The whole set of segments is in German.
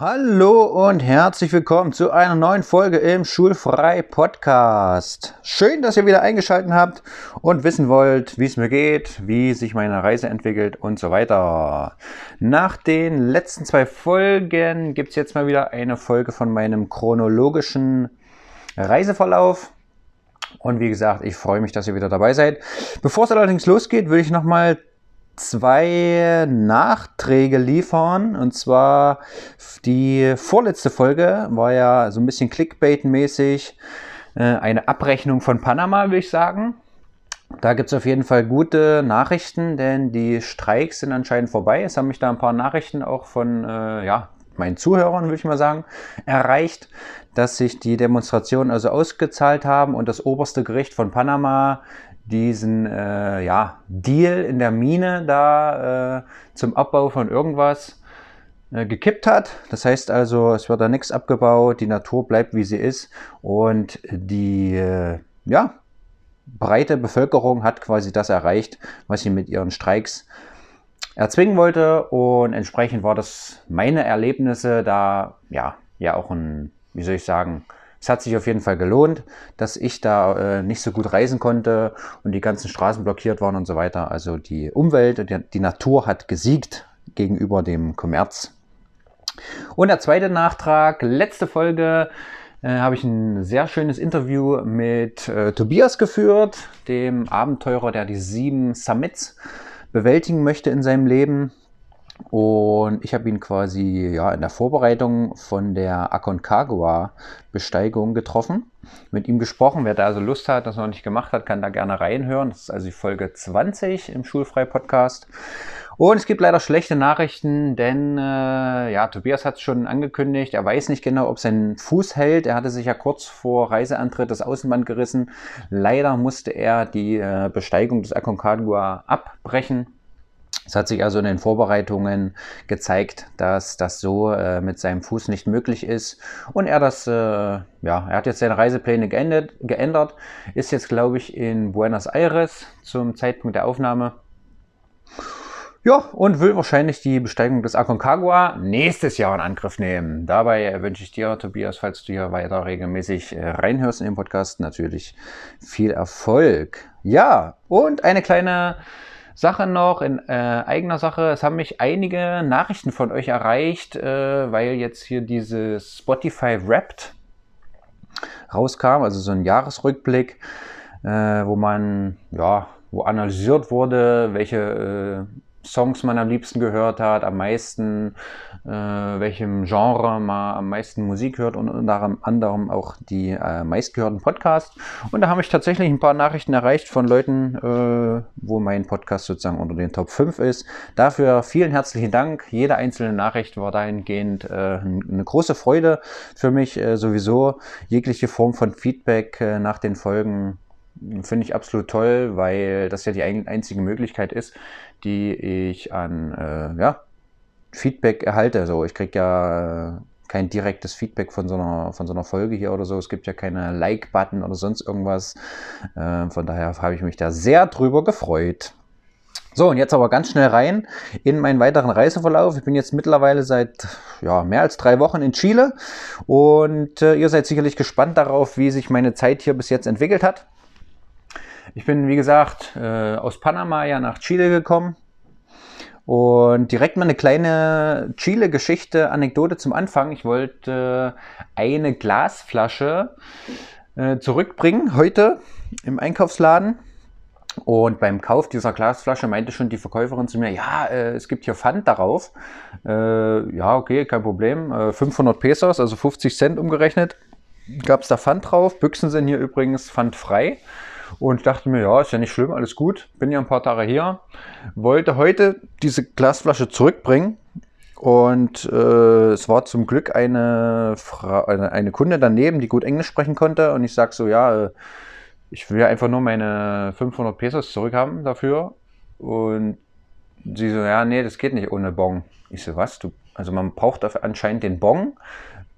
Hallo und herzlich willkommen zu einer neuen Folge im Schulfrei Podcast. Schön, dass ihr wieder eingeschaltet habt und wissen wollt, wie es mir geht, wie sich meine Reise entwickelt und so weiter. Nach den letzten zwei Folgen gibt es jetzt mal wieder eine Folge von meinem chronologischen Reiseverlauf. Und wie gesagt, ich freue mich, dass ihr wieder dabei seid. Bevor es allerdings losgeht, würde ich nochmal zwei Nachträge liefern. Und zwar die vorletzte Folge war ja so ein bisschen Clickbait-mäßig äh, eine Abrechnung von Panama, würde ich sagen. Da gibt es auf jeden Fall gute Nachrichten, denn die Streiks sind anscheinend vorbei. Es haben mich da ein paar Nachrichten auch von äh, ja, meinen Zuhörern, würde ich mal sagen, erreicht, dass sich die Demonstrationen also ausgezahlt haben und das oberste Gericht von Panama diesen äh, ja, Deal in der Mine da äh, zum Abbau von irgendwas äh, gekippt hat. Das heißt also, es wird da nichts abgebaut, die Natur bleibt wie sie ist und die äh, ja, breite Bevölkerung hat quasi das erreicht, was sie mit ihren Streiks erzwingen wollte und entsprechend war das meine Erlebnisse da ja, ja auch ein, wie soll ich sagen, es hat sich auf jeden Fall gelohnt, dass ich da äh, nicht so gut reisen konnte und die ganzen Straßen blockiert waren und so weiter. Also die Umwelt und die, die Natur hat gesiegt gegenüber dem Kommerz. Und der zweite Nachtrag, letzte Folge, äh, habe ich ein sehr schönes Interview mit äh, Tobias geführt, dem Abenteurer, der die sieben Summits bewältigen möchte in seinem Leben. Und ich habe ihn quasi ja, in der Vorbereitung von der Aconcagua-Besteigung getroffen, mit ihm gesprochen. Wer da also Lust hat, das noch nicht gemacht hat, kann da gerne reinhören. Das ist also die Folge 20 im Schulfrei-Podcast. Und es gibt leider schlechte Nachrichten, denn äh, ja, Tobias hat es schon angekündigt, er weiß nicht genau, ob sein Fuß hält. Er hatte sich ja kurz vor Reiseantritt das Außenband gerissen. Leider musste er die äh, Besteigung des Aconcagua abbrechen es hat sich also in den Vorbereitungen gezeigt, dass das so äh, mit seinem Fuß nicht möglich ist. Und er das, äh, ja, er hat jetzt seine Reisepläne geändert, geändert ist jetzt, glaube ich, in Buenos Aires zum Zeitpunkt der Aufnahme. Ja, und will wahrscheinlich die Besteigung des Aconcagua nächstes Jahr in Angriff nehmen. Dabei wünsche ich dir, Tobias, falls du hier weiter regelmäßig äh, reinhörst in den Podcast, natürlich viel Erfolg. Ja, und eine kleine Sache noch in äh, eigener Sache. Es haben mich einige Nachrichten von euch erreicht, äh, weil jetzt hier dieses Spotify Wrapped rauskam, also so ein Jahresrückblick, äh, wo man, ja, wo analysiert wurde, welche äh, Songs man am liebsten gehört hat, am meisten, äh, welchem Genre man am meisten Musik hört und unter anderem auch die äh, meistgehörten Podcasts. Und da habe ich tatsächlich ein paar Nachrichten erreicht von Leuten, äh, wo mein Podcast sozusagen unter den Top 5 ist. Dafür vielen herzlichen Dank. Jede einzelne Nachricht war dahingehend äh, eine große Freude für mich äh, sowieso. Jegliche Form von Feedback äh, nach den Folgen finde ich absolut toll, weil das ja die einzige Möglichkeit ist, die ich an äh, ja, Feedback erhalte. Also ich kriege ja äh, kein direktes Feedback von so, einer, von so einer Folge hier oder so. Es gibt ja keine Like-Button oder sonst irgendwas. Äh, von daher habe ich mich da sehr drüber gefreut. So, und jetzt aber ganz schnell rein in meinen weiteren Reiseverlauf. Ich bin jetzt mittlerweile seit ja, mehr als drei Wochen in Chile und äh, ihr seid sicherlich gespannt darauf, wie sich meine Zeit hier bis jetzt entwickelt hat. Ich bin, wie gesagt, äh, aus Panama ja nach Chile gekommen. Und direkt mal eine kleine Chile-Geschichte, Anekdote zum Anfang. Ich wollte eine Glasflasche äh, zurückbringen heute im Einkaufsladen. Und beim Kauf dieser Glasflasche meinte schon die Verkäuferin zu mir, ja, äh, es gibt hier Pfand darauf. Äh, ja, okay, kein Problem. Äh, 500 Pesos, also 50 Cent umgerechnet, gab es da Pfand drauf. Büchsen sind hier übrigens pfandfrei. Und dachte mir, ja, ist ja nicht schlimm, alles gut. Bin ja ein paar Tage hier. Wollte heute diese Glasflasche zurückbringen. Und äh, es war zum Glück eine, eine, eine Kunde daneben, die gut Englisch sprechen konnte. Und ich sage so, ja, äh, ich will einfach nur meine 500 Pesos zurückhaben dafür. Und sie so, ja, nee, das geht nicht ohne Bon. Ich so, was? Du, also man braucht dafür anscheinend den Bon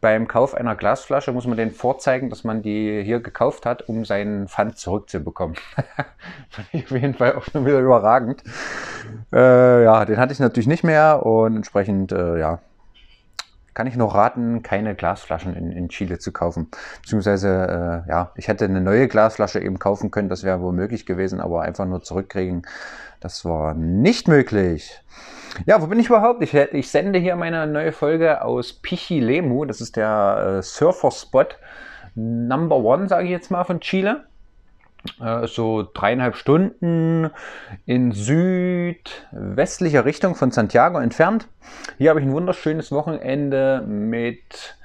beim Kauf einer Glasflasche muss man den vorzeigen, dass man die hier gekauft hat, um seinen Pfand zurückzubekommen. Fand ich auf jeden Fall auch schon wieder überragend. Äh, ja, den hatte ich natürlich nicht mehr und entsprechend, äh, ja, kann ich nur raten, keine Glasflaschen in, in Chile zu kaufen. Beziehungsweise, äh, ja, ich hätte eine neue Glasflasche eben kaufen können, das wäre wohl möglich gewesen, aber einfach nur zurückkriegen, das war nicht möglich. Ja, wo bin ich überhaupt? Ich, ich sende hier meine neue Folge aus Pichilemu, das ist der äh, Surfer-Spot Number One, sage ich jetzt mal, von Chile so dreieinhalb Stunden in südwestlicher Richtung von Santiago entfernt. Hier habe ich ein wunderschönes Wochenende mit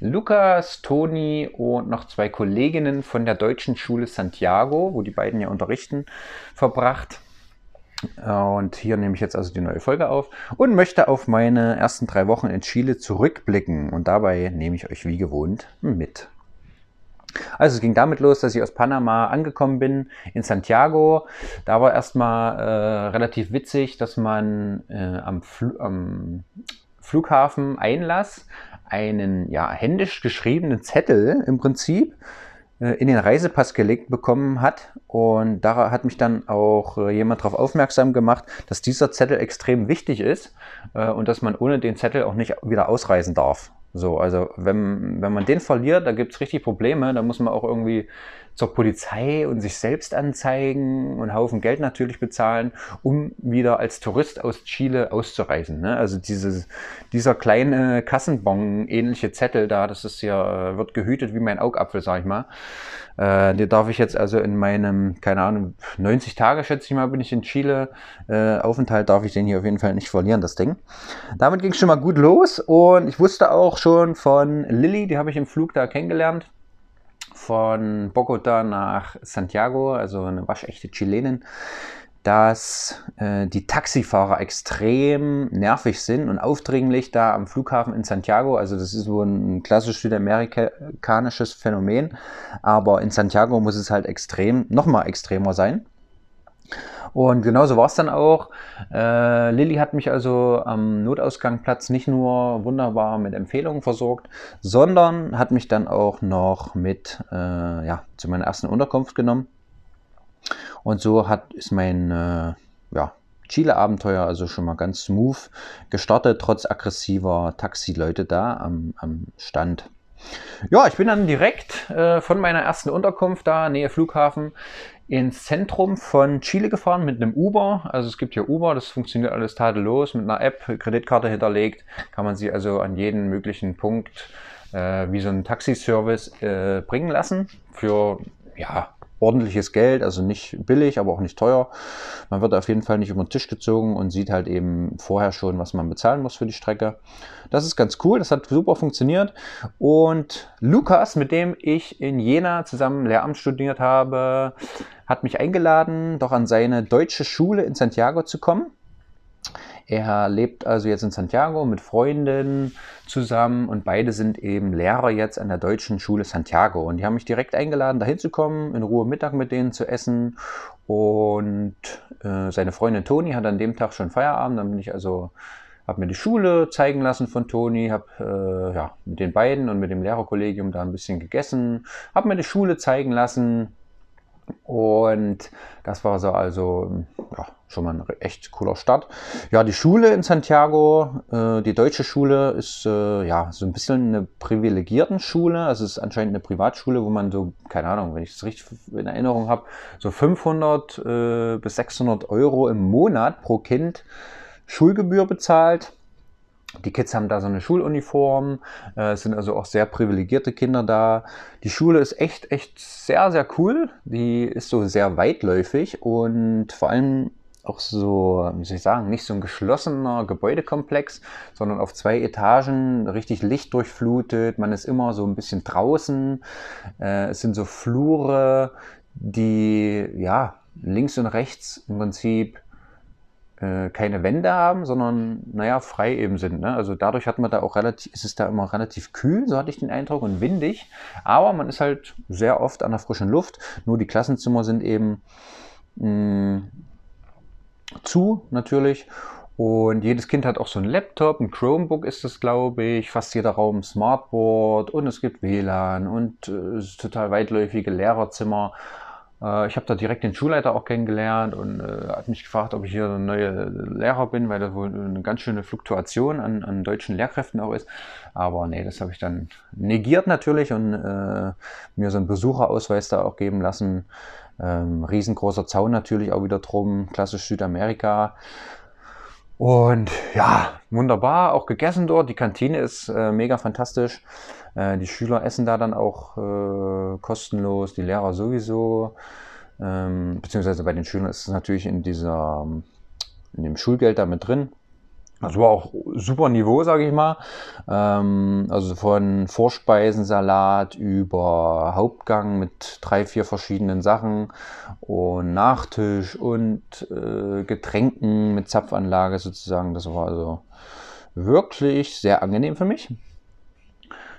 Lukas, Toni und noch zwei Kolleginnen von der Deutschen Schule Santiago, wo die beiden ja unterrichten, verbracht. Und hier nehme ich jetzt also die neue Folge auf und möchte auf meine ersten drei Wochen in Chile zurückblicken. Und dabei nehme ich euch wie gewohnt mit. Also es ging damit los, dass ich aus Panama angekommen bin in Santiago. Da war erstmal äh, relativ witzig, dass man äh, am, Fl am, Flughafen Einlass einen ja, händisch geschriebenen Zettel im Prinzip äh, in den Reisepass gelegt bekommen hat. Und da hat mich dann auch äh, jemand darauf aufmerksam gemacht, dass dieser Zettel extrem wichtig ist äh, und dass man ohne den Zettel auch nicht wieder ausreisen darf. So, also wenn, wenn man den verliert, da gibt es richtig Probleme. Da muss man auch irgendwie zur Polizei und sich selbst anzeigen und einen Haufen Geld natürlich bezahlen, um wieder als Tourist aus Chile auszureisen. Ne? Also dieses, dieser kleine Kassenbon-ähnliche Zettel da, das ist ja, wird gehütet wie mein Augapfel, sag ich mal. Äh, die darf ich jetzt also in meinem, keine Ahnung, 90 Tage schätze ich mal, bin ich in Chile. Äh, Aufenthalt darf ich den hier auf jeden Fall nicht verlieren, das Ding. Damit ging es schon mal gut los und ich wusste auch schon von Lilly, die habe ich im Flug da kennengelernt von Bogota nach Santiago, also eine waschechte Chilenin, dass äh, die Taxifahrer extrem nervig sind und aufdringlich da am Flughafen in Santiago. Also das ist so ein klassisch südamerikanisches Phänomen, aber in Santiago muss es halt extrem, nochmal extremer sein. Und genauso war es dann auch. Äh, Lilly hat mich also am Notausgangplatz nicht nur wunderbar mit Empfehlungen versorgt, sondern hat mich dann auch noch mit äh, ja, zu meiner ersten Unterkunft genommen. Und so hat, ist mein äh, ja, Chile-Abenteuer also schon mal ganz smooth gestartet, trotz aggressiver Taxileute da am, am Stand. Ja, ich bin dann direkt äh, von meiner ersten Unterkunft da, Nähe Flughafen, ins Zentrum von Chile gefahren mit einem Uber. Also es gibt hier Uber, das funktioniert alles tadellos. Mit einer App, Kreditkarte hinterlegt, kann man sie also an jeden möglichen Punkt äh, wie so ein Taxiservice äh, bringen lassen. Für ja, ordentliches Geld, also nicht billig, aber auch nicht teuer. Man wird auf jeden Fall nicht über den Tisch gezogen und sieht halt eben vorher schon, was man bezahlen muss für die Strecke. Das ist ganz cool, das hat super funktioniert. Und Lukas, mit dem ich in Jena zusammen Lehramt studiert habe, hat mich eingeladen, doch an seine deutsche Schule in Santiago zu kommen. Er lebt also jetzt in Santiago mit Freunden zusammen und beide sind eben Lehrer jetzt an der deutschen Schule Santiago. Und die haben mich direkt eingeladen, dahin zu kommen, in Ruhe Mittag mit denen zu essen. Und äh, seine Freundin Toni hat an dem Tag schon Feierabend. Dann bin ich also habe mir die Schule zeigen lassen von Toni, habe äh, ja, mit den beiden und mit dem Lehrerkollegium da ein bisschen gegessen, habe mir die Schule zeigen lassen, und das war so also ja, schon mal ein echt cooler Start. Ja, die Schule in Santiago, äh, die deutsche Schule, ist äh, ja so ein bisschen eine privilegierten Schule. Also es ist anscheinend eine Privatschule, wo man so, keine Ahnung, wenn ich es richtig in Erinnerung habe, so 500 äh, bis 600 Euro im Monat pro Kind Schulgebühr bezahlt. Die Kids haben da so eine Schuluniform, äh, es sind also auch sehr privilegierte Kinder da. Die Schule ist echt, echt sehr, sehr cool. Die ist so sehr weitläufig und vor allem auch so, wie soll ich sagen, nicht so ein geschlossener Gebäudekomplex, sondern auf zwei Etagen, richtig lichtdurchflutet. Man ist immer so ein bisschen draußen. Äh, es sind so Flure, die ja links und rechts im Prinzip äh, keine Wände haben, sondern naja, frei eben sind. Ne? Also dadurch hat man da auch relativ, ist es da immer relativ kühl, so hatte ich den Eindruck, und windig. Aber man ist halt sehr oft an der frischen Luft. Nur die Klassenzimmer sind eben mh, mm, zu natürlich. Und jedes Kind hat auch so ein Laptop, ein Chromebook ist es, glaube ich, fast jeder Raum Smartboard und es gibt WLAN und äh, total weitläufige Lehrerzimmer. Äh, ich habe da direkt den Schulleiter auch kennengelernt und äh, hat mich gefragt, ob ich hier ein neuer Lehrer bin, weil da wohl eine ganz schöne Fluktuation an, an deutschen Lehrkräften auch ist. Aber nee, das habe ich dann negiert natürlich und äh, mir so einen Besucherausweis da auch geben lassen. Ähm, riesengroßer Zaun natürlich auch wieder drum, klassisch Südamerika. Und ja, wunderbar, auch gegessen dort. Die Kantine ist äh, mega fantastisch. Äh, die Schüler essen da dann auch äh, kostenlos, die Lehrer sowieso. Ähm, beziehungsweise bei den Schülern ist es natürlich in dieser, in dem Schulgeld da mit drin. Das war auch super Niveau, sage ich mal. Ähm, also von Vorspeisensalat über Hauptgang mit drei, vier verschiedenen Sachen und Nachtisch und äh, Getränken mit Zapfanlage sozusagen. Das war also wirklich sehr angenehm für mich.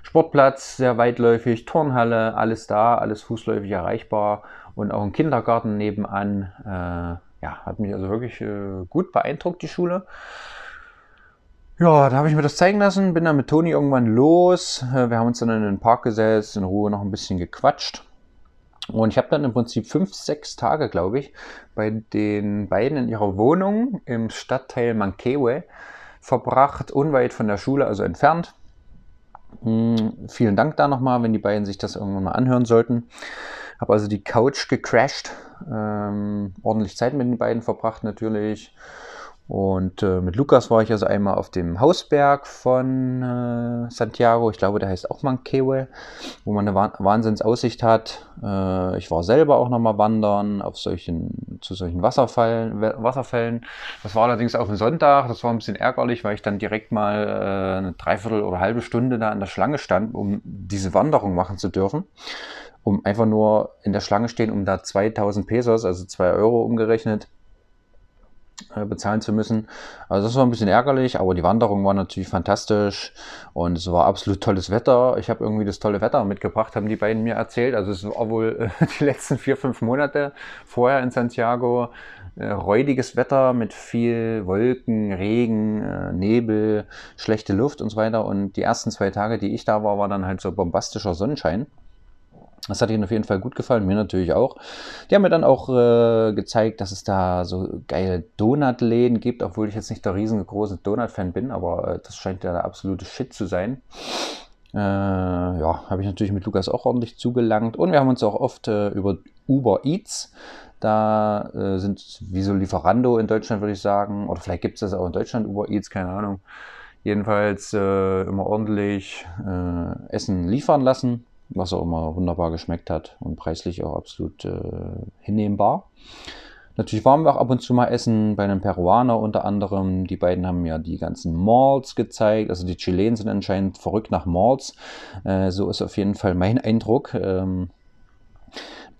Sportplatz, sehr weitläufig, Turnhalle, alles da, alles fußläufig erreichbar und auch ein Kindergarten nebenan. Äh, ja, hat mich also wirklich äh, gut beeindruckt, die Schule. Ja, da habe ich mir das zeigen lassen, bin dann mit Toni irgendwann los. Äh, wir haben uns dann in den Park gesetzt, in Ruhe noch ein bisschen gequatscht. Und ich habe dann im Prinzip fünf, sechs Tage, glaube ich, bei den beiden in ihrer Wohnung im Stadtteil Mankewe verbracht, unweit von der Schule, also entfernt. Hm, vielen Dank da nochmal, wenn die beiden sich das irgendwann mal anhören sollten. Habe also die Couch gecrashed, ähm, ordentlich Zeit mit den beiden verbracht natürlich. Und äh, mit Lukas war ich also einmal auf dem Hausberg von äh, Santiago. Ich glaube, der heißt auch Manquehue, wo man eine Wahnsinnsaussicht hat. Äh, ich war selber auch nochmal wandern auf solchen, zu solchen Wasserfällen, Wasserfällen. Das war allerdings auf dem Sonntag. Das war ein bisschen ärgerlich, weil ich dann direkt mal äh, eine Dreiviertel oder halbe Stunde da an der Schlange stand, um diese Wanderung machen zu dürfen. Um einfach nur in der Schlange stehen, um da 2000 Pesos, also 2 Euro umgerechnet, bezahlen zu müssen. Also das war ein bisschen ärgerlich, aber die Wanderung war natürlich fantastisch und es war absolut tolles Wetter. Ich habe irgendwie das tolle Wetter mitgebracht, haben die beiden mir erzählt. Also es war wohl äh, die letzten vier, fünf Monate vorher in Santiago äh, räudiges Wetter mit viel Wolken, Regen, äh, Nebel, schlechte Luft und so weiter. Und die ersten zwei Tage, die ich da war, war dann halt so bombastischer Sonnenschein. Das hat ihnen auf jeden Fall gut gefallen, mir natürlich auch. Die haben mir dann auch äh, gezeigt, dass es da so geile Donutläden gibt, obwohl ich jetzt nicht der riesengroße Donut-Fan bin, aber äh, das scheint ja der absolute Shit zu sein. Äh, ja, habe ich natürlich mit Lukas auch ordentlich zugelangt. Und wir haben uns auch oft äh, über Uber Eats, da äh, sind wie so Lieferando in Deutschland, würde ich sagen, oder vielleicht gibt es das auch in Deutschland, Uber Eats, keine Ahnung. Jedenfalls äh, immer ordentlich Essen liefern lassen was auch immer wunderbar geschmeckt hat und preislich auch absolut äh, hinnehmbar. Natürlich waren wir auch ab und zu mal essen bei einem Peruaner unter anderem. Die beiden haben ja die ganzen Malls gezeigt. Also die Chilenen sind anscheinend verrückt nach Malls. Äh, so ist auf jeden Fall mein Eindruck. Ähm,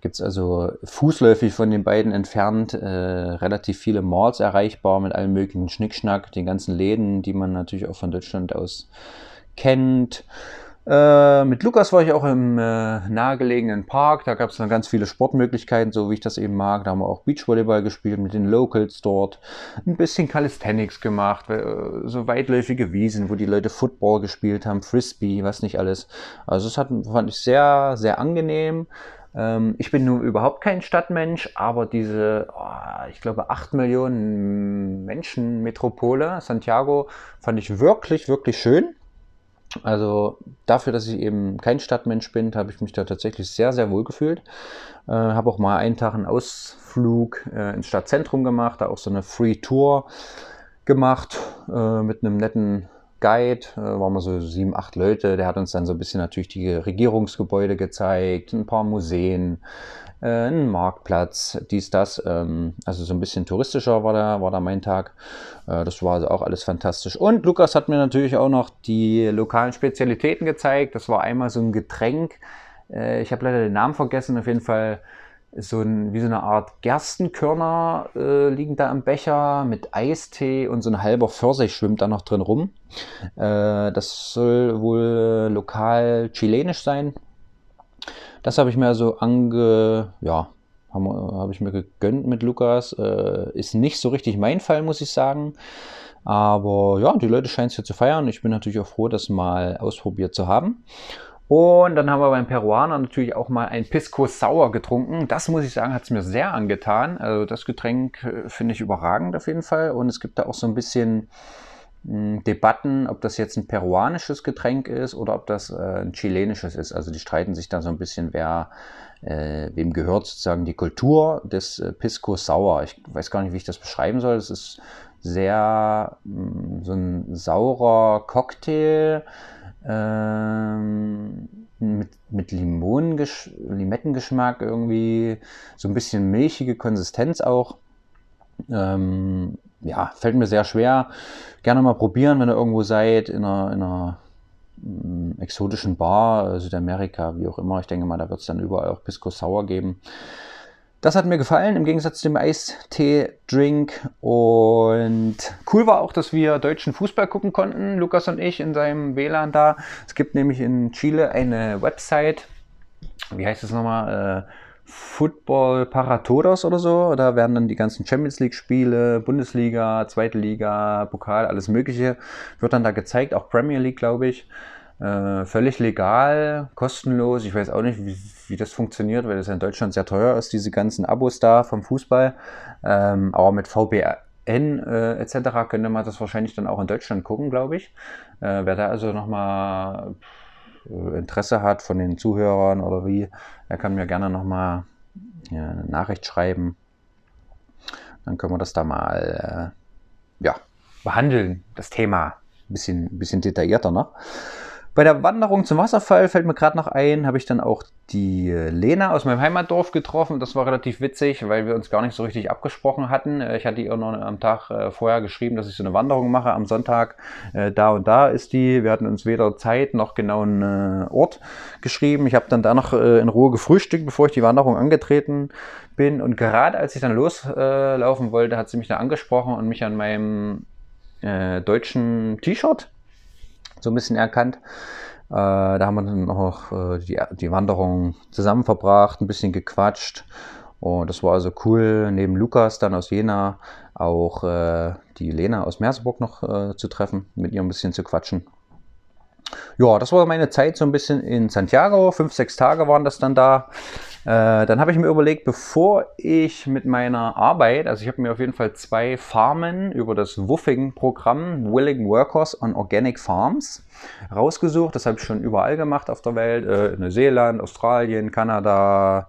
Gibt es also fußläufig von den beiden entfernt äh, relativ viele Malls erreichbar mit allem möglichen Schnickschnack, den ganzen Läden, die man natürlich auch von Deutschland aus kennt. Äh, mit Lukas war ich auch im äh, nahegelegenen Park. Da gab es dann ganz viele Sportmöglichkeiten, so wie ich das eben mag. Da haben wir auch Beachvolleyball gespielt mit den Locals dort. Ein bisschen Calisthenics gemacht, äh, so weitläufige Wiesen, wo die Leute Football gespielt haben, Frisbee, was nicht alles. Also das hat, fand ich sehr, sehr angenehm. Ähm, ich bin nun überhaupt kein Stadtmensch, aber diese, oh, ich glaube, 8 Millionen Menschen Metropole, Santiago, fand ich wirklich, wirklich schön. Also dafür, dass ich eben kein Stadtmensch bin, habe ich mich da tatsächlich sehr, sehr wohl gefühlt. Äh, habe auch mal einen Tag einen Ausflug äh, ins Stadtzentrum gemacht, da auch so eine Free Tour gemacht äh, mit einem netten Guide. Äh, waren wir so sieben, acht Leute. Der hat uns dann so ein bisschen natürlich die Regierungsgebäude gezeigt, ein paar Museen, äh, ein Marktplatz, dies, das. Ähm, also so ein bisschen touristischer war da, war da mein Tag. Äh, das war also auch alles fantastisch. Und Lukas hat mir natürlich auch noch die lokalen Spezialitäten gezeigt. Das war einmal so ein Getränk. Äh, ich habe leider den Namen vergessen. Auf jeden Fall so ein, wie so eine Art Gerstenkörner äh, liegen da im Becher mit Eistee und so ein halber Pfirsich schwimmt da noch drin rum. Äh, das soll wohl lokal chilenisch sein. Das habe ich mir so ange, ja, habe hab ich mir gegönnt mit Lukas. Äh, ist nicht so richtig mein Fall, muss ich sagen. Aber ja, die Leute scheinen es hier zu feiern. Ich bin natürlich auch froh, das mal ausprobiert zu haben. Und dann haben wir beim Peruaner natürlich auch mal ein Pisco Sauer getrunken. Das muss ich sagen, hat es mir sehr angetan. Also das Getränk äh, finde ich überragend auf jeden Fall. Und es gibt da auch so ein bisschen mh, hm, Debatten, ob das jetzt ein peruanisches Getränk ist oder ob das äh, ein chilenisches ist. Also die streiten sich da so ein bisschen, wer äh, wem gehört sozusagen die Kultur des äh, Pisco Sauer. Ich weiß gar nicht, wie ich das beschreiben soll. Es ist sehr mh, hm, so ein saurer Cocktail ähm, mit, mit Limettengeschmack irgendwie, so ein bisschen milchige Konsistenz auch. Ähm, ja, fällt mir sehr schwer. Gerne mal probieren, wenn ihr irgendwo seid, in einer, in einer mm, exotischen Bar, Südamerika, wie auch immer. Ich denke mal, da wird es dann überall auch Pisco Sauer geben. Das hat mir gefallen, im Gegensatz zu dem Eistee-Drink. Und cool war auch, dass wir deutschen Fußball gucken konnten, Lukas und ich, in seinem WLAN da. Es gibt nämlich in Chile eine Website, wie heißt es nochmal? Äh, Football Paratodos oder so. Da werden dann die ganzen Champions League-Spiele, Bundesliga, Zweite Liga, Pokal, alles Mögliche, wird dann da gezeigt, auch Premier League, glaube ich. Äh, völlig legal, kostenlos. Ich weiß auch nicht, wie, wie das funktioniert, weil das ja in Deutschland sehr teuer ist, diese ganzen Abos da vom Fußball. Ähm, aber mit VPN äh, etc. könnte man das wahrscheinlich dann auch in Deutschland gucken, glaube ich. Äh, wer da also nochmal äh, Interesse hat von den Zuhörern oder wie, der kann mir gerne nochmal ja, eine Nachricht schreiben. Dann können wir das da mal äh, ja, behandeln, das Thema. Ein bisschen, bisschen detaillierter noch. Bei der Wanderung zum Wasserfall fällt mir gerade noch ein, habe ich dann auch die äh, Lena aus meinem Heimatdorf getroffen. Das war relativ witzig, weil wir uns gar nicht so richtig abgesprochen hatten. Äh, ich hatte ihr noch am Tag äh, vorher geschrieben, dass ich so eine Wanderung mache am Sonntag. Da und da ist die. Wir hatten uns weder Zeit noch genau einen Ort geschrieben. Ich habe dann da noch in Ruhe gefrühstückt, bevor ich die Wanderung angetreten bin. Und gerade als ich dann loslaufen wollte, hat sie mich dann angesprochen und mich an meinem deutschen T-Shirt so ein bisschen erkannt. Äh, da haben wir dann noch äh, die, die Wanderung zusammen verbracht, ein bisschen gequatscht. Und das war also cool, neben Lukas dann aus Jena auch äh, die Lena aus Merseburg noch äh, zu treffen, mit ihr ein bisschen zu quatschen. Ja, das war meine Zeit so ein bisschen in Santiago. Fünf, sechs Tage waren das dann da. Äh, dann habe ich mir überlegt, bevor ich mit meiner Arbeit, also ich habe mir auf jeden Fall zwei Farmen über das Woofing-Programm Willing Workers on Organic Farms rausgesucht. Das habe ich schon überall gemacht auf der Welt. Äh, Neuseeland, Australien, Kanada,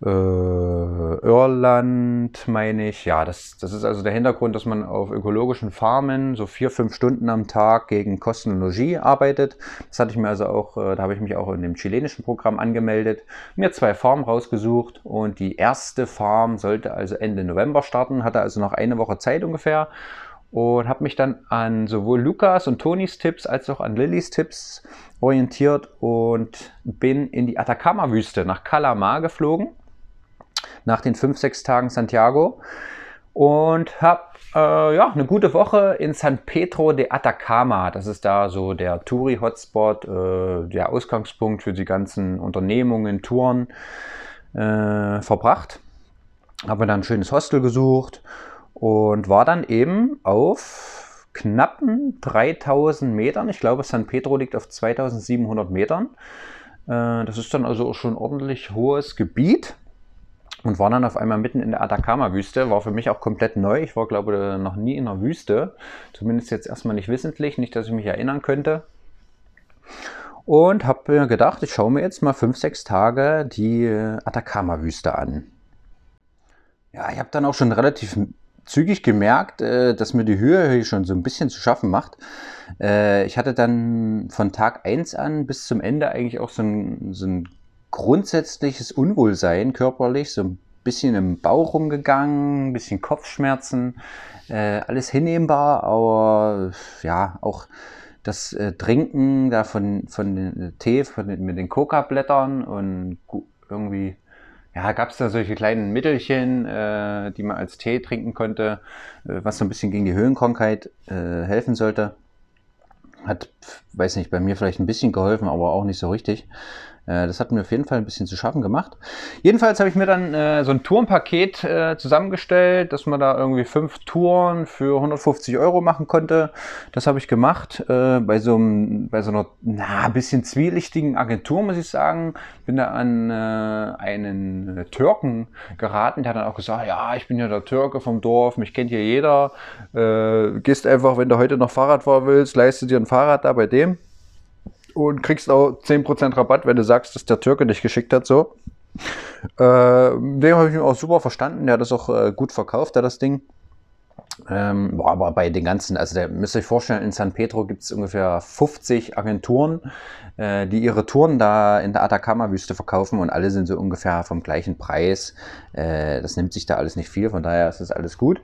äh, Irland, meine ich. Ja, das, das ist also der Hintergrund, dass man auf ökologischen Farmen so vier, fünf Stunden am Tag gegen Kosten und Logis arbeitet. Das hatte ich mir also auch, äh, da habe ich mich auch in dem chilenischen Programm angemeldet, mir zwei Farmen rausgesucht und die erste Farm sollte also Ende November starten, hatte also noch eine Woche Zeit ungefähr und habe mich dann an sowohl Lukas und Tonis Tipps als auch an Lillys Tipps orientiert und bin in die Atacama-Wüste nach Calamar geflogen nach den fünf, sechs Tagen Santiago und habe äh, ja, eine gute Woche in San Pedro de Atacama. Das ist da so der Touri-Hotspot, äh, der Ausgangspunkt für die ganzen Unternehmungen, Touren äh, verbracht. Habe dann ein schönes Hostel gesucht und war dann eben auf knappen 3000 Metern. Ich glaube, San Pedro liegt auf 2700 Metern. Äh, das ist dann also schon ordentlich hohes Gebiet und war dann auf einmal mitten in der Atacama-Wüste. War für mich auch komplett neu. Ich war, glaube ich, noch nie in einer Wüste. Zumindest jetzt erstmal nicht wissentlich, nicht, dass ich mich erinnern könnte. Und habe mir gedacht, ich schaue mir jetzt mal fünf, sechs Tage die Atacama-Wüste an. Ja, ich habe dann auch schon relativ zügig gemerkt, äh, dass mir die Höhe hier schon so ein bisschen zu schaffen macht. Äh, ich hatte dann von Tag 1 an bis zum Ende eigentlich auch so ein, so ein grundsätzliches Unwohlsein körperlich, so ein bisschen im Bauch rumgegangen, ein bisschen Kopfschmerzen, äh, alles hinnehmbar, aber ja, auch das äh, Trinken da von, von den äh, Tee von den, mit den Coca-Blättern und irgendwie, ja, gab es da solche kleinen Mittelchen, äh, die man als Tee trinken konnte, äh, was so ein bisschen gegen die Höhenkrankheit äh, helfen sollte. hat, weiß nicht, bei mir vielleicht ein bisschen geholfen, aber auch nicht so richtig. Äh, das hat mir auf jeden Fall ein bisschen zu schaffen gemacht. Jedenfalls habe ich mir dann äh, so ein Tourenpaket äh, zusammengestellt, dass man da irgendwie fünf Touren für 150 Euro machen konnte. Das habe ich gemacht äh, bei, so einem, bei so einer na, bisschen zwielichtigen Agentur, muss ich sagen. Bin da an äh, einen äh, Türken geraten, der hat dann auch gesagt, ja, ich bin ja der Türke vom Dorf, mich kennt hier jeder. gehst einfach, wenn du heute noch Fahrrad fahren willst, leistest dir ein Fahrrad da bei dem und kriegst auch 10% Rabatt, wenn du sagst, dass der Türke dich geschickt hat, so. Äh, den habe ich auch super verstanden, der hat das auch äh, gut verkauft, der das Ding. Ähm, boah, aber bei den ganzen, also der müsst ihr euch vorstellen, in San Pedro gibt es ungefähr 50 Agenturen, äh, die ihre Touren da in der Atacama-Wüste verkaufen und alle sind so ungefähr vom gleichen Preis. Äh, das nimmt sich da alles nicht viel, von daher ist das alles gut.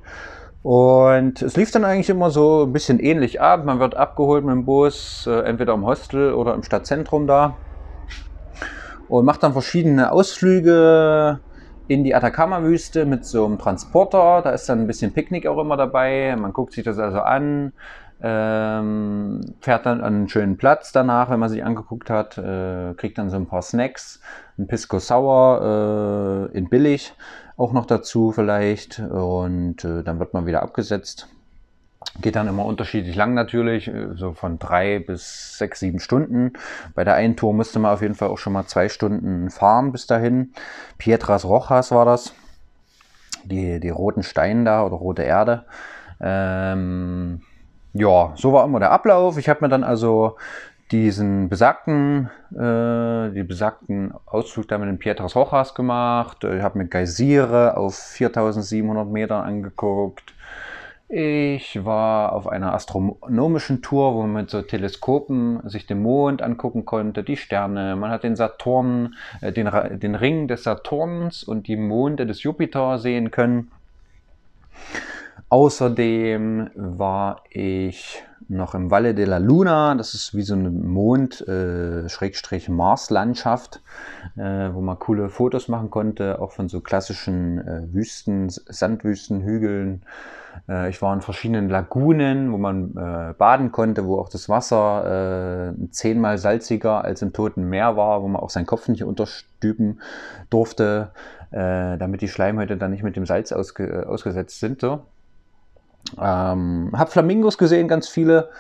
Und es lief dann eigentlich immer so ein bisschen ähnlich ab. Man wird abgeholt mit dem Bus, äh, entweder im Hostel oder im Stadtzentrum da. Und macht dann verschiedene Ausflüge in die Atacama-Wüste mit so einem Transporter. Da ist dann ein bisschen Picknick auch immer dabei. Man guckt sich das also an, ähm, fährt dann an einen schönen Platz danach, wenn man sich angeguckt hat, äh, kriegt dann so ein paar Snacks, ein Pisco Sour äh, in billig auch noch dazu vielleicht und äh, dann wird man wieder abgesetzt. Geht dann immer unterschiedlich lang natürlich, äh, so von drei bis sechs, sieben Stunden. Bei der einen Tour musste man auf jeden Fall auch schon mal zwei Stunden fahren bis dahin. Pietras Rojas war das. Die, die roten Steine da oder rote Erde. Ähm, ja, so war immer der Ablauf. Ich habe mir dann also diesen besagten, äh, die besagten Ausflug da mit den Pietras Rojas gemacht. Ich habe mir Geysire auf 4700 Metern angeguckt. Ich war auf einer astronomischen Tour, wo man mit so Teleskopen sich den Mond angucken konnte, die Sterne. Man hat den Saturn, äh, den, den Ring des Saturns und die Monde des Jupiter sehen können. Außerdem war ich noch im Valle de la Luna. Das ist wie so eine Mond-Mars-Landschaft, äh, äh, wo man coole Fotos machen konnte, auch von so klassischen äh, Wüsten, Sandwüsten, Hügeln. Ich war in verschiedenen Lagunen, wo man baden konnte, wo auch das Wasser zehnmal salziger als im Toten Meer war, wo man auch seinen Kopf nicht unterstüben durfte, damit die Schleimhäute dann nicht mit dem Salz ausge ausgesetzt sind. Ähm, hab Flamingos gesehen, ganz viele.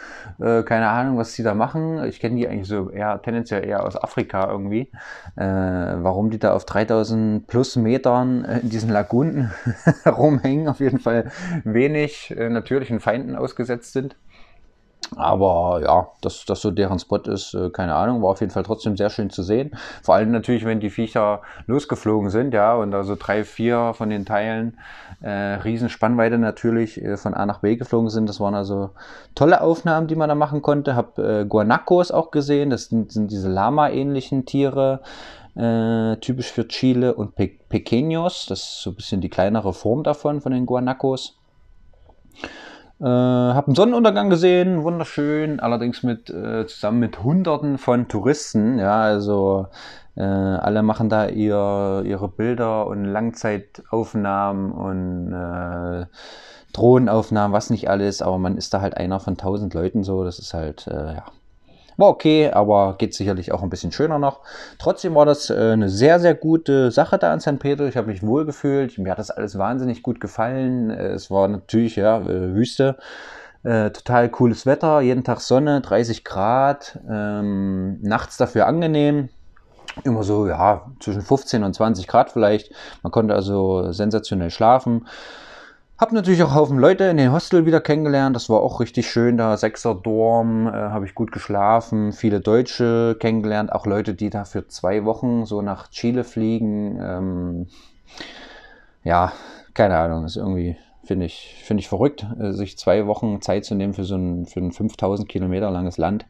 Äh, keine Ahnung, was die da machen. Ich kenne die eigentlich so eher tendenziell eher aus Afrika irgendwie. Äh, warum die da auf 3000 plus Metern in diesen Lagunen rumhängen, auf jeden Fall wenig äh, natürlichen Feinden ausgesetzt sind. Aber ja, dass das so deren Spot ist, äh, keine Ahnung, war auf jeden Fall trotzdem sehr schön zu sehen. Vor allem natürlich, wenn die Viecher losgeflogen sind, ja, und also drei, vier von den Teilen, äh, Riesenspannweite natürlich, äh, von A nach B geflogen sind. Das waren also tolle Aufnahmen, die man da machen konnte. Hab äh, Guanacos auch gesehen, das sind, sind diese Lama-ähnlichen Tiere. Äh, typisch für Chile und Pe Pequeños, das ist so ein bisschen die kleinere Form davon, von den Guanacos. Äh, habe einen Sonnenuntergang gesehen, wunderschön, allerdings mit äh, zusammen mit Hunderten von Touristen. Ja, also äh, alle machen da ihr, ihre Bilder und Langzeitaufnahmen und äh, Drohnenaufnahmen, was nicht alles, aber man ist da halt einer von tausend Leuten so. Das ist halt, äh, ja, war okay, aber geht sicherlich auch ein bisschen schöner noch. Trotzdem war das äh, eine sehr, sehr gute Sache da in San Pedro. Ich habe mich wohl gefühlt. Mir hat das alles wahnsinnig gut gefallen. Es war natürlich, ja, äh, Wüste. Äh, total cooles Wetter, jeden Tag Sonne, 30 Grad, ähm, nachts dafür angenehm. Immer so, ja, zwischen 15 und 20 Grad vielleicht. Man konnte also sensationell schlafen. Hab natürlich auch Haufen Leute in den Hostel wieder kennengelernt. Das war auch richtig schön da. Sechser Dorm, äh, habe ich gut geschlafen. Viele Deutsche kennengelernt. Auch Leute, die da für zwei Wochen so nach Chile fliegen. Ähm, ja, keine Ahnung. Ist irgendwie, finde ich, finde ich verrückt, äh, sich zwei Wochen Zeit zu nehmen für so ein, für ein 5000 Kilometer langes Land.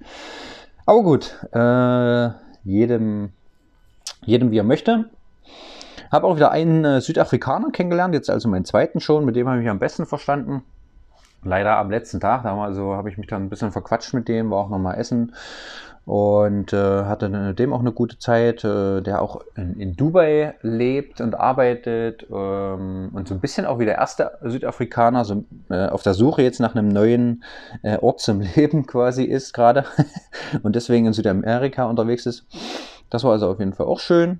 Aber gut, äh, jedem, jedem wie er möchte. Habe auch wieder einen äh, Südafrikaner kennengelernt, jetzt also meinen zweiten schon, mit dem habe ich mich am besten verstanden. leider am letzten Tag, da also, habe ich mich dann ein bisschen verquatscht mit dem, war auch nochmal essen und äh, hatte mit dem auch eine gute Zeit, äh, der auch in, in, Dubai lebt und arbeitet ähm, und so ein bisschen auch wie der erste Südafrikaner so, äh, auf der Suche jetzt nach einem neuen äh, Ort zum Leben quasi ist gerade und deswegen in Südamerika unterwegs ist. Das war also auf jeden Fall auch schön.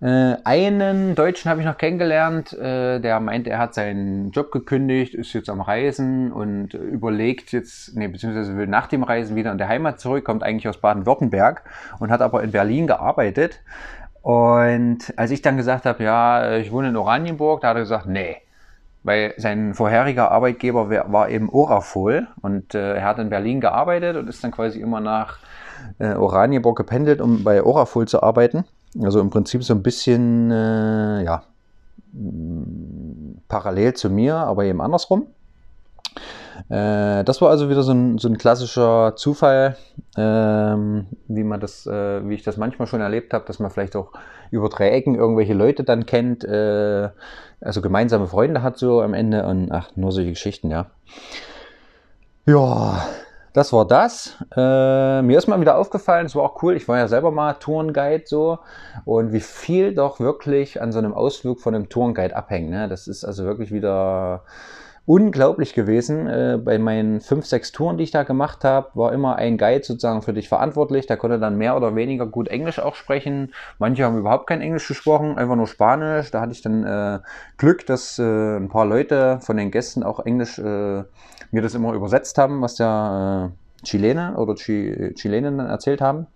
Äh, einen Deutschen habe ich noch kennengelernt, äh, der meint, er hat seinen Job gekündigt, ist jetzt am Reisen und überlegt jetzt, nee, beziehungsweise will nach dem Reisen wieder in der Heimat zurück, kommt eigentlich aus Baden-Württemberg und hat aber in Berlin gearbeitet. Und als ich dann gesagt habe, ja, ich wohne in Oranienburg, da hat er gesagt, nee, weil sein vorheriger Arbeitgeber war eben Orafol und äh, er hat in Berlin gearbeitet und ist dann quasi immer nach äh, Oranienburg gependelt, um bei Orafol zu arbeiten. Also im Prinzip so ein bisschen, äh, ja, parallel zu mir, aber eben andersrum. Äh, das war also wieder so ein, so ein klassischer Zufall, ähm, wie man das, äh, wie ich das manchmal schon erlebt habe, dass man vielleicht auch über drei Ecken irgendwelche Leute dann kennt, äh, also gemeinsame Freunde hat so am Ende und ach, nur solche Geschichten, ja. Ja, das war das. Äh, mir ist mal wieder aufgefallen, es war auch cool, ich war ja selber mal Tourenguide so und wie viel doch wirklich an so einem Ausflug von einem Tourenguide abhängt. Ne? Das ist also wirklich wieder unglaublich gewesen. Äh, bei meinen fünf, sechs Touren, die ich da gemacht habe, war immer ein Guide sozusagen für dich verantwortlich. Der konnte dann mehr oder weniger gut Englisch auch sprechen. Manche haben überhaupt kein Englisch gesprochen, einfach nur Spanisch. Da hatte ich dann äh, Glück, dass äh, ein paar Leute von den Gästen auch Englisch äh, mir das immer übersetzt haben, was der äh, Chilene oder Ch Chilenen dann erzählt haben.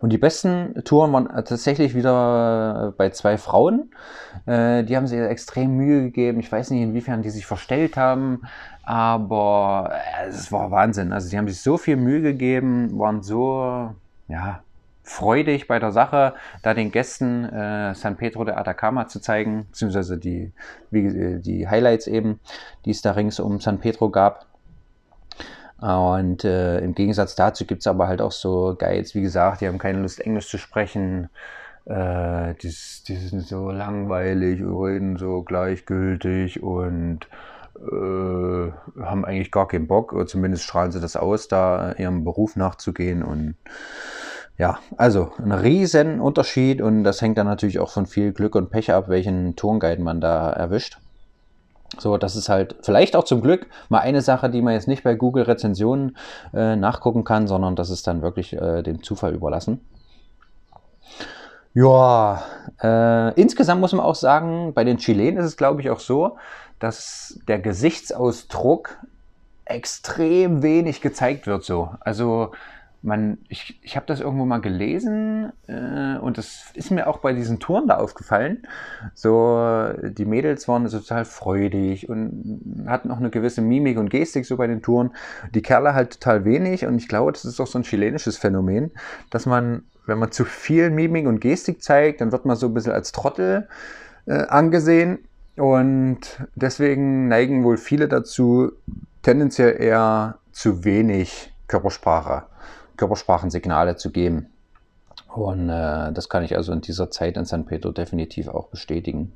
Und die besten Touren waren tatsächlich wieder bei zwei Frauen. Äh, die haben sich extrem Mühe gegeben. Ich weiß nicht, inwiefern die sich verstellt haben, aber äh, es war Wahnsinn. Also, die haben sich so viel Mühe gegeben, waren so, ja, freudig bei der Sache, da den Gästen äh, San Pedro de Atacama zu zeigen, beziehungsweise die, wie, die Highlights eben, die es da rings um San Pedro gab. Und äh, im Gegensatz dazu gibt es aber halt auch so Guides, wie gesagt, die haben keine Lust, Englisch zu sprechen. Äh, die, die sind so langweilig, reden so gleichgültig und äh, haben eigentlich gar keinen Bock, oder zumindest strahlen sie das aus, da ihrem Beruf nachzugehen. Und ja, also ein riesen Unterschied und das hängt dann natürlich auch von viel Glück und Pech ab, welchen Tourguide man da erwischt. So, das ist halt vielleicht auch zum Glück mal eine Sache, die man jetzt nicht bei Google Rezensionen äh, nachgucken kann, sondern das ist dann wirklich äh, dem Zufall überlassen. Ja, äh, insgesamt muss man auch sagen, bei den Chilenen ist es glaube ich auch so, dass der Gesichtsausdruck extrem wenig gezeigt wird so. Also man, ich, ich habe das irgendwo mal gelesen äh, und das ist mir auch bei diesen Touren da aufgefallen. So, die Mädels waren so total freudig und hatten auch eine gewisse Mimik und Gestik so bei den Touren. Die Kerle halt total wenig und ich glaube, das ist auch so ein chilenisches Phänomen, dass man, wenn man zu viel Mimik und Gestik zeigt, dann wird man so ein bisschen als Trottel äh, angesehen und deswegen neigen wohl viele dazu, tendenziell eher zu wenig Körpersprache Körpersprachensignale zu geben. Und äh, das kann ich also in dieser Zeit in San Pedro definitiv auch bestätigen.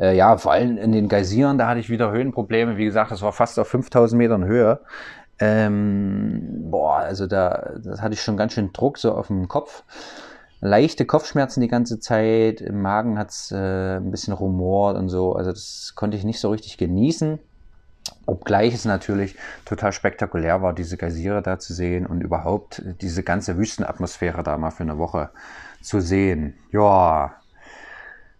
Äh, ja, vor allem in den Geysiren, da hatte ich wieder Höhenprobleme. Wie gesagt, das war fast auf 5000 Metern Höhe. Ähm, boah, also da das hatte ich schon ganz schön Druck so auf dem Kopf. Leichte Kopfschmerzen die ganze Zeit. Im Magen hat es äh, ein bisschen rumort und so. Also das konnte ich nicht so richtig genießen. Obgleich es natürlich total spektakulär war, diese Geysire da zu sehen und überhaupt diese ganze Wüstenatmosphäre da mal für eine Woche zu sehen. Ja,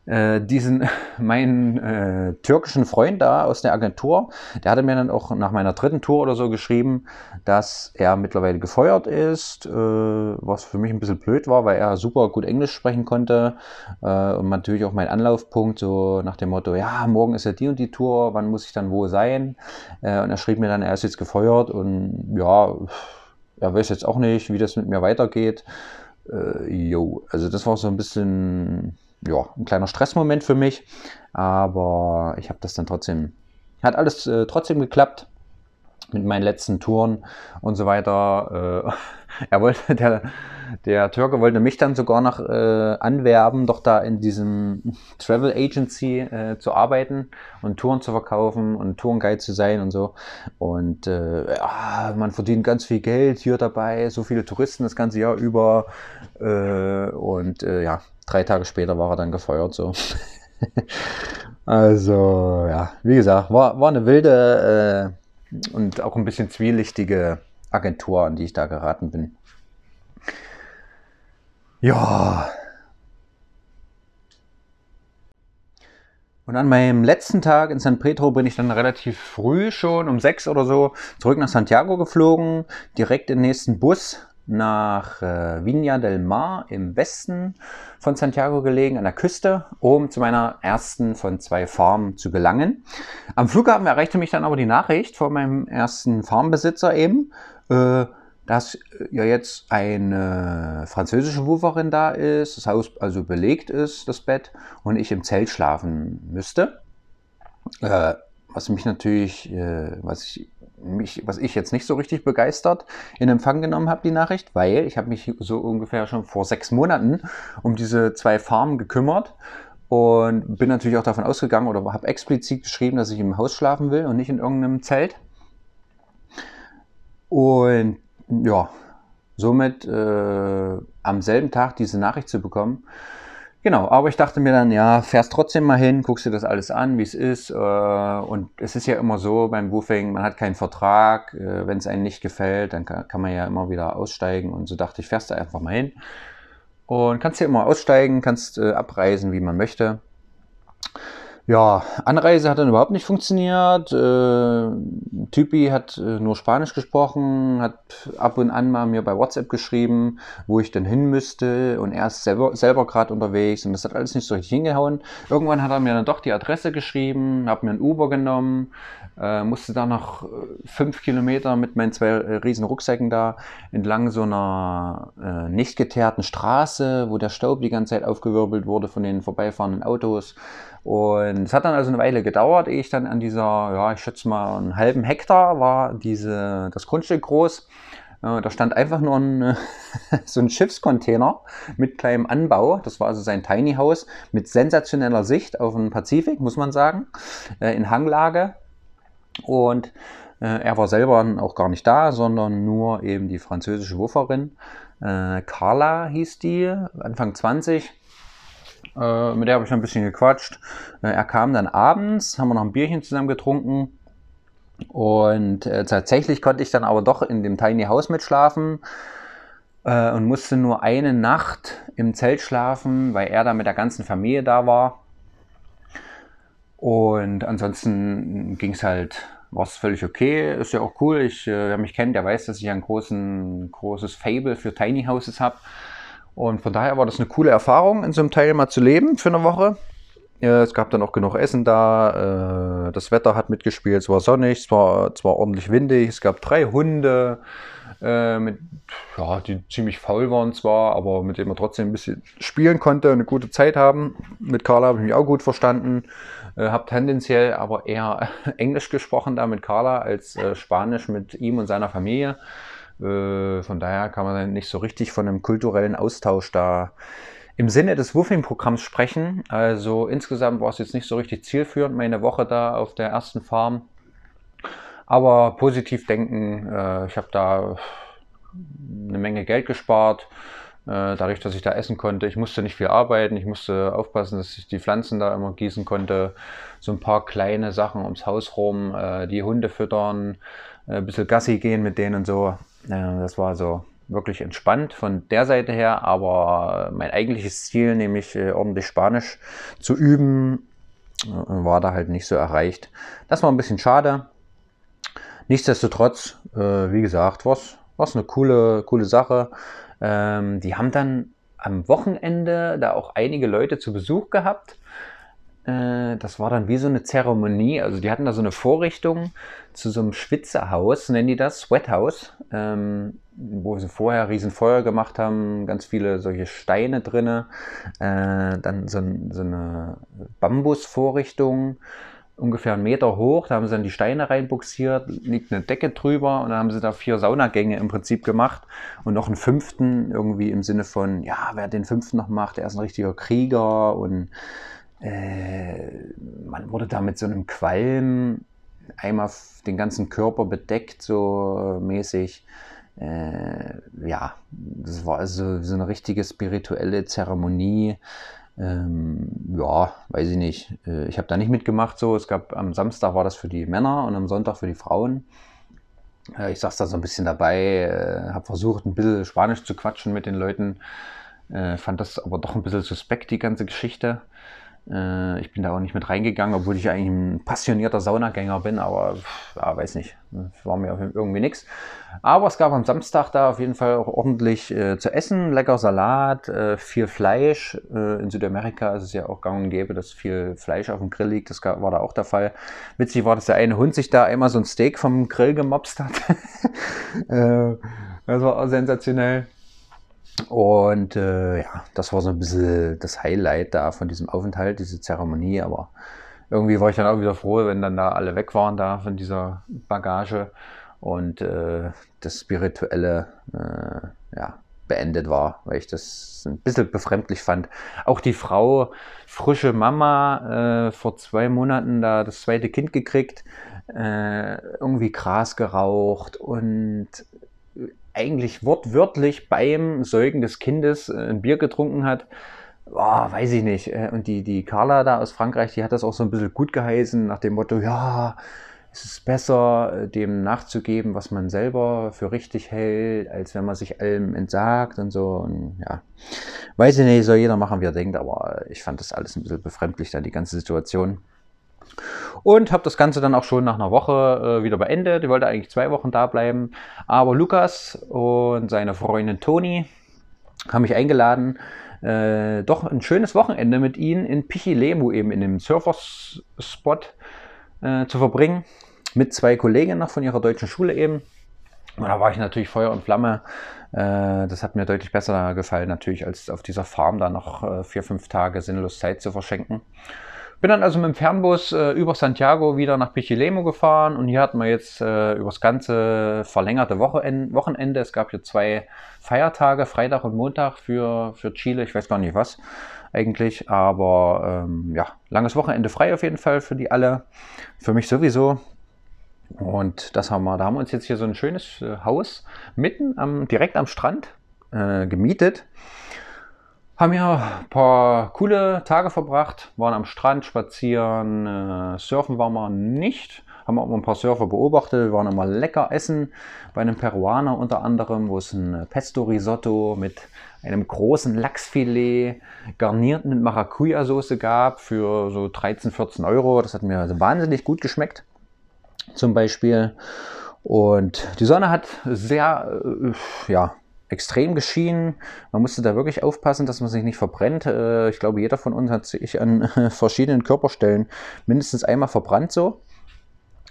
äh, diesen meinen äh, türkischen Freund da aus der Agentur, der hatte mir dann auch nach meiner dritten Tour oder so geschrieben, dass er mittlerweile gefeuert ist, äh, was für mich ein bisschen blöd war, weil er super gut Englisch sprechen konnte äh, und natürlich auch mein Anlaufpunkt so nach dem Motto, ja, morgen ist ja die und die Tour, wann muss ich dann wo sein? Äh, und er schrieb mir dann, er ist jetzt gefeuert und ja, er weiß jetzt auch nicht, wie das mit mir weitergeht. Jo, also das war so ein bisschen ja, ein kleiner Stressmoment für mich. Aber ich habe das dann trotzdem, hat alles äh, trotzdem geklappt. mit meinen letzten Touren und so weiter. Äh, er wollte, der, der Türke wollte mich dann sogar noch äh, anwerben, doch da in diesem Travel Agency äh, zu arbeiten und Touren zu verkaufen und Tourenguide zu sein und so. Und äh, ja, man verdient ganz viel Geld hier dabei, so viele Touristen das ganze Jahr über. Äh, und äh, ja, drei Tage später war er dann gefeuert. So. also ja, wie gesagt, war, war eine wilde äh, und auch ein bisschen zwielichtige Agentur, an die ich da geraten bin. Ja. Und an meinem letzten Tag in San Pedro bin ich dann relativ früh schon um sechs oder so zurück nach Santiago geflogen, direkt im nächsten Bus nach äh, Viña del Mar im Westen von Santiago gelegen, an der Küste, um zu meiner ersten von zwei Farmen zu gelangen. Am Flughafen erreichte mich dann aber die Nachricht von meinem ersten Farmbesitzer eben, äh, dass äh, ja jetzt eine französische Wucherin da ist, das Haus also belegt ist, das Bett, und ich im Zelt schlafen müsste. Äh, was mich natürlich, äh, was ich mich, was ich jetzt nicht so richtig begeistert in Empfang genommen habe, die Nachricht, weil ich habe mich so ungefähr schon vor sechs Monaten um diese zwei Farmen gekümmert und bin natürlich auch davon ausgegangen oder habe explizit geschrieben, dass ich im Haus schlafen will und nicht in irgendeinem Zelt. Und ja, somit äh, am selben Tag diese Nachricht zu bekommen. Genau, aber ich dachte mir dann, ja, fährst trotzdem mal hin, guckst dir das alles an, wie es ist. Äh, und es ist ja immer so beim Woofing, man hat keinen Vertrag. Äh, Wenn es einem nicht gefällt, dann kann, man ja immer wieder aussteigen. Und so dachte ich, fährst du einfach mal hin. Und kannst hier immer aussteigen, kannst äh, abreisen, wie man möchte. Ja, Anreise hat dann überhaupt nicht funktioniert. Äh, Typi hat äh, nur Spanisch gesprochen, hat ab und an mal mir bei WhatsApp geschrieben, wo ich denn hin müsste und er ist selber, selber gerade unterwegs und das hat alles nicht so richtig hingehauen. Irgendwann hat er mir dann doch die Adresse geschrieben, hat mir ein Uber genommen, äh, musste da noch äh, fünf Kilometer mit meinen zwei äh, riesen Rucksäcken da entlang so einer äh, nicht geteerten Straße, wo der Staub die ganze Zeit aufgewirbelt wurde von den vorbeifahrenden Autos. Und es hat dann also eine Weile gedauert, ehe ich dann an dieser, ja, ich schätze mal, einen halben Hektar war diese, das Grundstück groß. Äh, da stand einfach nur ein, so ein Schiffscontainer mit kleinem Anbau. Das war also sein Tiny House mit sensationeller Sicht auf den Pazifik, muss man sagen, äh, in Hanglage. Und äh, er war selber auch gar nicht da, sondern nur eben die französische Wufferin. Carla hieß die, Anfang 20 äh, mit der habe ich ein bisschen gequatscht. Äh, er kam dann abends, haben wir noch ein Bierchen zusammen getrunken. Und äh, tatsächlich konnte ich dann aber doch in dem Tiny House mitschlafen äh, und musste nur eine Nacht im Zelt schlafen, weil er da mit der ganzen Familie da war. Und ansonsten ging es halt, war es völlig okay. Ist ja auch cool. Ich, äh, wer mich kennt, der weiß, dass ich ein großen, großes Fable für Tiny Houses habe. Und von daher war das eine coole Erfahrung, in so einem Teil mal zu leben für eine Woche. Es gab dann auch genug Essen da. Äh, das Wetter hat mitgespielt. Es war sonnig, es war, es war ordentlich windig. Es gab drei Hunde, äh, mit, ja, die ziemlich faul waren zwar, aber mit denen man trotzdem ein bisschen spielen konnte und eine gute Zeit haben. Mit Carla habe ich mich auch gut verstanden. Äh, habe tendenziell aber eher Englisch gesprochen da mit Carla als Spanisch mit ihm und seiner Familie. Äh, von daher kann man nicht so richtig von einem kulturellen Austausch da im Sinne des Woofing-Programms sprechen. Also insgesamt war es jetzt nicht so richtig zielführend, meine Woche da auf der ersten Farm. Aber positiv denken, äh, ich habe da eine Menge Geld gespart, äh, dadurch, dass ich da essen konnte. Ich musste nicht viel arbeiten, ich musste aufpassen, dass ich die Pflanzen da immer gießen konnte. So ein paar kleine Sachen ums Haus rum, äh, die Hunde füttern, äh, ein bisschen Gassi gehen mit denen und so. Das war so wirklich entspannt von der Seite her, aber mein eigentliches Ziel, nämlich äh, ordentlich Spanisch zu üben, äh, war da halt nicht so erreicht. Das war ein bisschen schade. Nichtsdestotrotz, äh, wie gesagt, war es eine coole, coole Sache. Ähm, die haben dann am Wochenende da auch einige Leute zu Besuch gehabt. Äh, das war dann wie so eine Zeremonie. Also die hatten da so eine Vorrichtung zu so einem Schwitzerhaus, nennen die das, Sweathouse, ähm, wo sie vorher riesen Feuer gemacht haben, ganz viele solche Steine drinne, äh, dann so, so, eine Bambusvorrichtung, ungefähr einen Meter hoch. Da haben sie dann die Steine reinbuxiert, liegt eine Decke drüber und dann haben sie da vier Saunagänge im Prinzip gemacht und noch einen fünften irgendwie im Sinne von, ja, wer den fünften noch macht, der ist ein richtiger Krieger und äh, man wurde da mit so einem Qualm einmal den ganzen Körper bedeckt, so mäßig. Äh, ja, das war also so eine richtige spirituelle Zeremonie. Ähm, ja, weiß ich nicht. Äh, ich habe da nicht mitgemacht so. Es gab am Samstag war das für die Männer und am Sonntag für die Frauen. Äh, ich saß da so ein bisschen dabei, äh, habe versucht, ein bisschen Spanisch zu quatschen mit den Leuten. Fand das aber doch ein bisschen suspekt, die ganze Geschichte. Äh, ich bin da auch nicht mit reingegangen, obwohl ich eigentlich ein passionierter Saunagänger bin, aber ja, weiß nicht, war mir irgendwie nichts. Aber es gab am Samstag da auf jeden Fall auch ordentlich äh, zu essen, lecker Salat, äh, viel Fleisch. Äh, in Südamerika ist es ja auch gang und gäbe, dass viel Fleisch auf dem Grill liegt. Das war da auch der Fall. Witzig war, dass der eine Hund sich da einmal so ein Steak vom Grill gemopst hat. Äh, das war auch sensationell. Und äh, ja, das war so ein bisschen das Highlight da von diesem Aufenthalt, diese Zeremonie. Aber irgendwie war ich dann auch wieder froh, wenn dann da alle weg waren da von dieser Bagage und äh, das Spirituelle äh, ja, beendet war, weil ich das ein bisschen befremdlich fand. Auch die Frau, frische Mama, äh, vor zwei Monaten da das zweite Kind gekriegt, äh, irgendwie Gras geraucht und eigentlich wortwörtlich beim Säugen des Kindes äh, ein Bier getrunken hat. Boah, weiß ich nicht. Äh, und die, die Carla da aus Frankreich, die hat das auch so ein bisschen gut geheißen, nach dem Motto, ja, es ist besser, äh, dem nachzugeben, was man selber für richtig hält, als wenn man sich allem entsagt und so. Und ja, weiß ich nicht, soll jeder machen, wie er denkt, aber ich fand das alles ein bisschen befremdlich, dann die ganze Situation. Und habe das Ganze dann auch schon nach einer Woche äh, wieder beendet. Ich wollte eigentlich zwei Wochen da bleiben. Aber Lukas und seine Freundin Toni haben mich eingeladen, äh, doch ein schönes Wochenende mit ihnen in Pichilemu eben in dem Surferspot äh, zu verbringen. Mit zwei Kollegen noch von ihrer deutschen Schule eben. Und da war ich natürlich Feuer und Flamme. Äh, das hat mir deutlich besser gefallen, natürlich, als auf dieser Farm da noch äh, vier, fünf Tage sinnlos Zeit zu verschenken. Bin dann also mit dem Fernbus äh, über Santiago wieder nach Pichilemu gefahren und hier hatten wir jetzt äh, über das ganze verlängerte Wochenende, Wochenende. Es gab hier zwei Feiertage, Freitag und Montag für, für Chile, ich weiß gar nicht was eigentlich, aber ähm, ja, langes Wochenende frei auf jeden Fall für die alle, für mich sowieso. Und das haben wir, da haben wir uns jetzt hier so ein schönes äh, Haus mitten am, direkt am Strand äh, gemietet. Haben ja ein paar coole Tage verbracht, waren am Strand spazieren, äh, surfen waren wir nicht, haben auch mal ein paar Surfer beobachtet, waren immer lecker essen bei einem Peruaner unter anderem, wo es ein Pesto Risotto mit einem großen Lachsfilet garniert mit Maracuja-Soße gab für so 13, 14 Euro. Das hat mir also wahnsinnig gut geschmeckt, zum Beispiel. Und die Sonne hat sehr, äh, ja, extrem geschienen. Man musste da wirklich aufpassen, dass man sich nicht verbrennt. Äh, ich glaube, jeder von uns hat sich an verschiedenen Körperstellen mindestens einmal verbrannt so.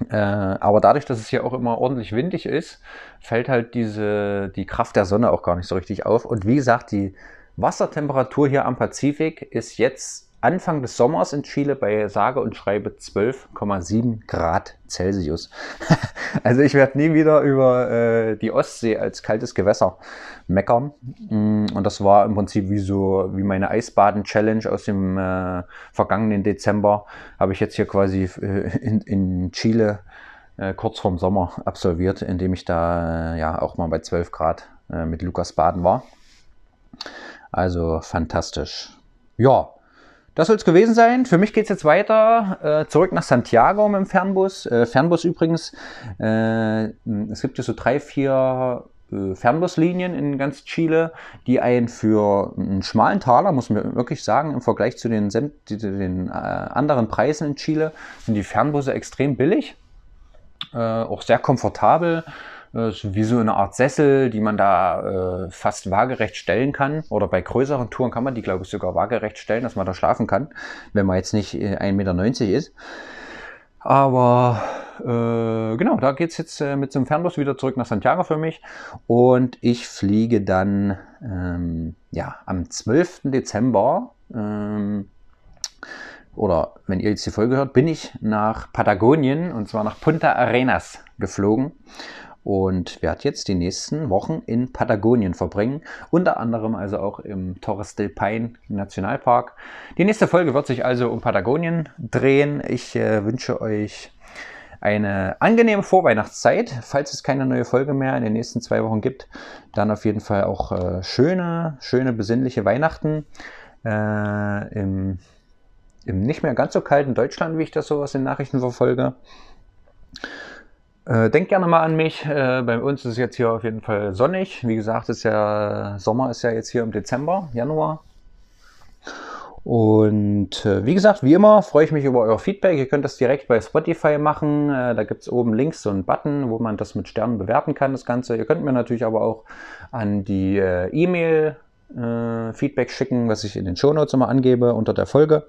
Äh, aber dadurch, dass es hier auch immer ordentlich windig ist, fällt halt diese, die Kraft der Sonne auch gar nicht so richtig auf. Und wie gesagt, die Wassertemperatur hier am Pazifik ist jetzt Anfang des Sommers in Chile bei sage und schreibe 12,7 Grad Celsius. also ich werde nie wieder über äh, die Ostsee als kaltes Gewässer meckern. Mm, und das war im Prinzip wie so wie meine Eisbaden-Challenge aus dem äh, vergangenen Dezember. Habe ich jetzt hier quasi äh, in, in Chile äh, kurz vorm Sommer absolviert, indem ich da äh, ja auch mal bei 12 Grad äh, mit Lukas baden war. Also fantastisch. Ja, das soll es gewesen sein. Für mich geht es jetzt weiter äh, zurück nach Santiago mit dem Fernbus. Äh, Fernbus übrigens, äh, es gibt ja so drei, vier äh, Fernbuslinien in ganz Chile, die einen für einen schmalen Taler, muss man wirklich sagen, im Vergleich zu den, den äh, anderen Preisen in Chile, sind die Fernbusse extrem billig, äh, auch sehr komfortabel wie so eine Art Sessel, die man da äh, fast waagerecht stellen kann. Oder bei größeren Touren kann man die, glaube ich, sogar waagerecht stellen, dass man da schlafen kann, wenn man jetzt nicht 1,90 Meter ist. Aber äh, genau, da geht es jetzt äh, mit zum Fernbus wieder zurück nach Santiago für mich. Und ich fliege dann ähm, ja, am 12. Dezember ähm, oder wenn ihr jetzt die Folge hört, bin ich nach Patagonien und zwar nach Punta Arenas geflogen und werde jetzt die nächsten Wochen in Patagonien verbringen, unter anderem also auch im Torres del Paine Nationalpark. Die nächste Folge wird sich also um Patagonien drehen. Ich äh, wünsche euch eine angenehme Vorweihnachtszeit. Falls es keine neue Folge mehr in den nächsten zwei Wochen gibt, dann auf jeden Fall auch äh, schöne, schöne, besinnliche Weihnachten äh, im, im nicht mehr ganz so kalten Deutschland, wie ich das so aus den Nachrichten verfolge. Äh, denkt gerne mal an mich. Äh, bei uns ist es jetzt hier auf jeden Fall sonnig. Wie gesagt, ist ja Sommer ist ja jetzt hier im Dezember, Januar. Und äh, wie gesagt, wie immer freue ich mich über euer Feedback. Ihr könnt das direkt bei Spotify machen. Äh, da gibt es oben links so einen Button, wo man das mit Sternen bewerten kann, das Ganze. Ihr könnt mir natürlich aber auch an die äh, E-Mail äh, Feedback schicken, was ich in den Shownotes immer angebe unter der Folge.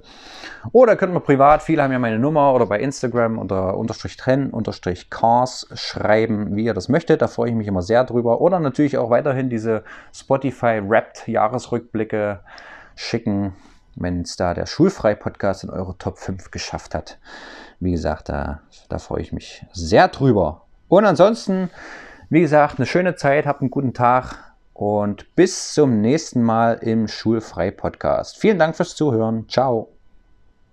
Oder könnt mir privat, viele haben ja meine Nummer oder bei Instagram unter unterstrich trennen, unterstrich cars schreiben, wie ihr das möchtet. Da freue ich mich immer sehr drüber. Oder natürlich auch weiterhin diese Spotify Wrapped Jahresrückblicke schicken, wenn es da der Schulfrei-Podcast in eure Top 5 geschafft hat. Wie gesagt, da, da freue ich mich sehr drüber. Und ansonsten, wie gesagt, eine schöne Zeit, habt einen guten Tag und bis zum nächsten Mal im Schulfrei-Podcast. Vielen Dank fürs Zuhören. Ciao.